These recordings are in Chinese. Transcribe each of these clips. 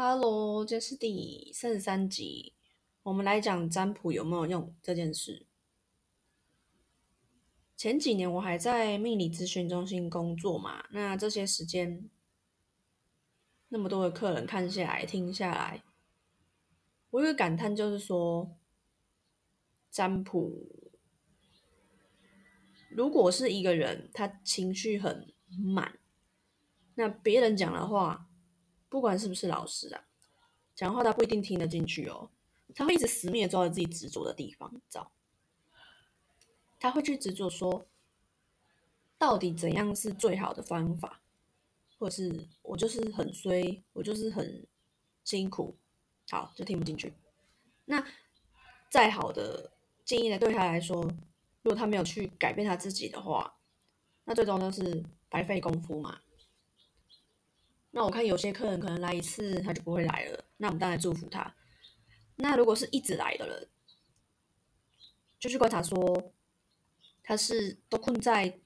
Hello，这是第三十三集，我们来讲占卜有没有用这件事。前几年我还在命理咨询中心工作嘛，那这些时间那么多的客人看下来、听下来，我有个感叹，就是说占卜，如果是一个人他情绪很满，那别人讲的话。不管是不是老师啊，讲话他不一定听得进去哦。他会一直死命的抓着自己执着的地方找，他会去执着说，到底怎样是最好的方法，或是我就是很衰，我就是很辛苦，好就听不进去。那再好的建议呢，对他来说，如果他没有去改变他自己的话，那最终都是白费功夫嘛。那我看有些客人可能来一次他就不会来了，那我们当然祝福他。那如果是一直来的人，就去观察说他是都困在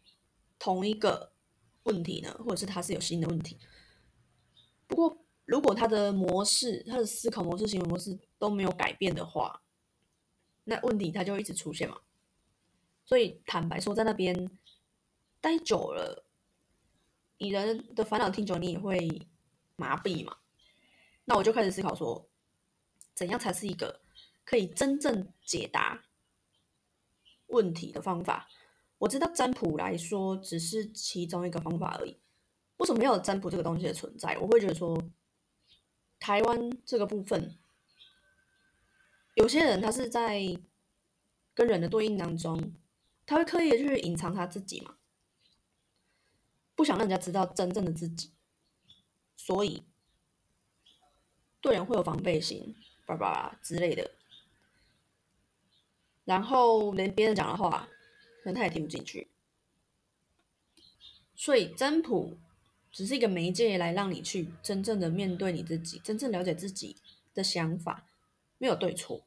同一个问题呢，或者是他是有新的问题。不过如果他的模式、他的思考模式、行为模式都没有改变的话，那问题他就一直出现嘛。所以坦白说，在那边待久了。你人的烦恼听久，你也会麻痹嘛？那我就开始思考说，怎样才是一个可以真正解答问题的方法？我知道占卜来说只是其中一个方法而已。为什么要有占卜这个东西的存在？我会觉得说，台湾这个部分，有些人他是在跟人的对应当中，他会刻意的去隐藏他自己嘛？不想让人家知道真正的自己，所以对人会有防备心，叭叭之类的。然后连别人讲的话，人他也听不进去。所以占卜只是一个媒介，来让你去真正的面对你自己，真正了解自己的想法，没有对错。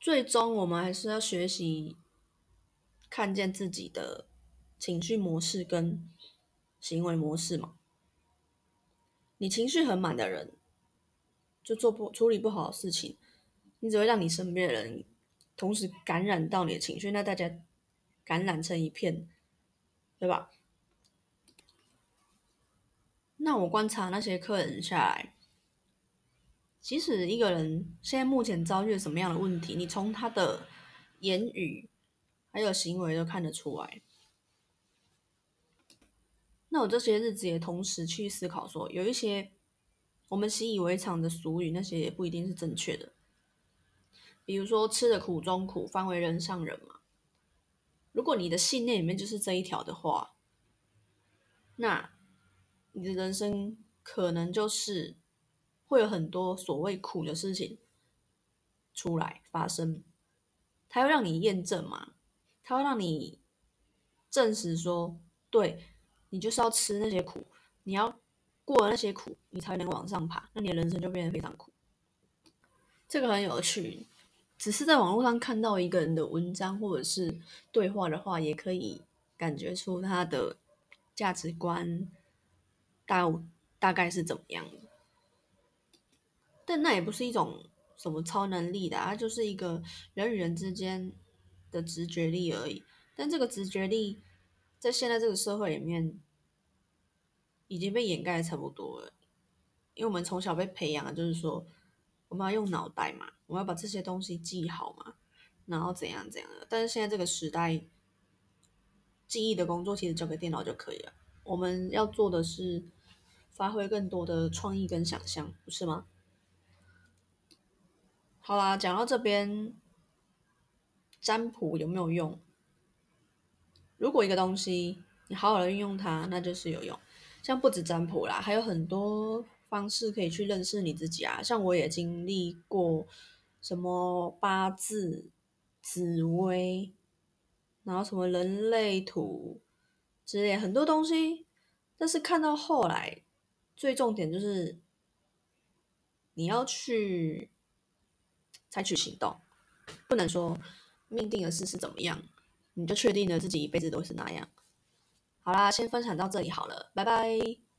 最终我们还是要学习。看见自己的情绪模式跟行为模式嘛？你情绪很满的人，就做不处理不好的事情，你只会让你身边的人同时感染到你的情绪，那大家感染成一片，对吧？那我观察那些客人下来，即使一个人现在目前遭遇了什么样的问题，你从他的言语。还有行为都看得出来。那我这些日子也同时去思考，说有一些我们习以为常的俗语，那些也不一定是正确的。比如说“吃的苦中苦，方为人上人”嘛。如果你的信念里面就是这一条的话，那你的人生可能就是会有很多所谓苦的事情出来发生，它要让你验证嘛。它会让你证实说，对你就是要吃那些苦，你要过了那些苦，你才能往上爬，那你的人生就变得非常苦。这个很有趣，只是在网络上看到一个人的文章或者是对话的话，也可以感觉出他的价值观大大概是怎么样的。但那也不是一种什么超能力的，它就是一个人与人之间。的直觉力而已，但这个直觉力在现在这个社会里面已经被掩盖的差不多了，因为我们从小被培养的就是说我们要用脑袋嘛，我们要把这些东西记好嘛，然后怎样怎样的。但是现在这个时代，记忆的工作其实交给电脑就可以了，我们要做的是发挥更多的创意跟想象，不是吗？好啦，讲到这边。占卜有没有用？如果一个东西你好好的运用它，那就是有用。像不止占卜啦，还有很多方式可以去认识你自己啊。像我也经历过什么八字、紫薇，然后什么人类图之类很多东西。但是看到后来，最重点就是你要去采取行动，不能说。命定的事是怎么样，你就确定了自己一辈子都是那样。好啦，先分享到这里好了，拜拜。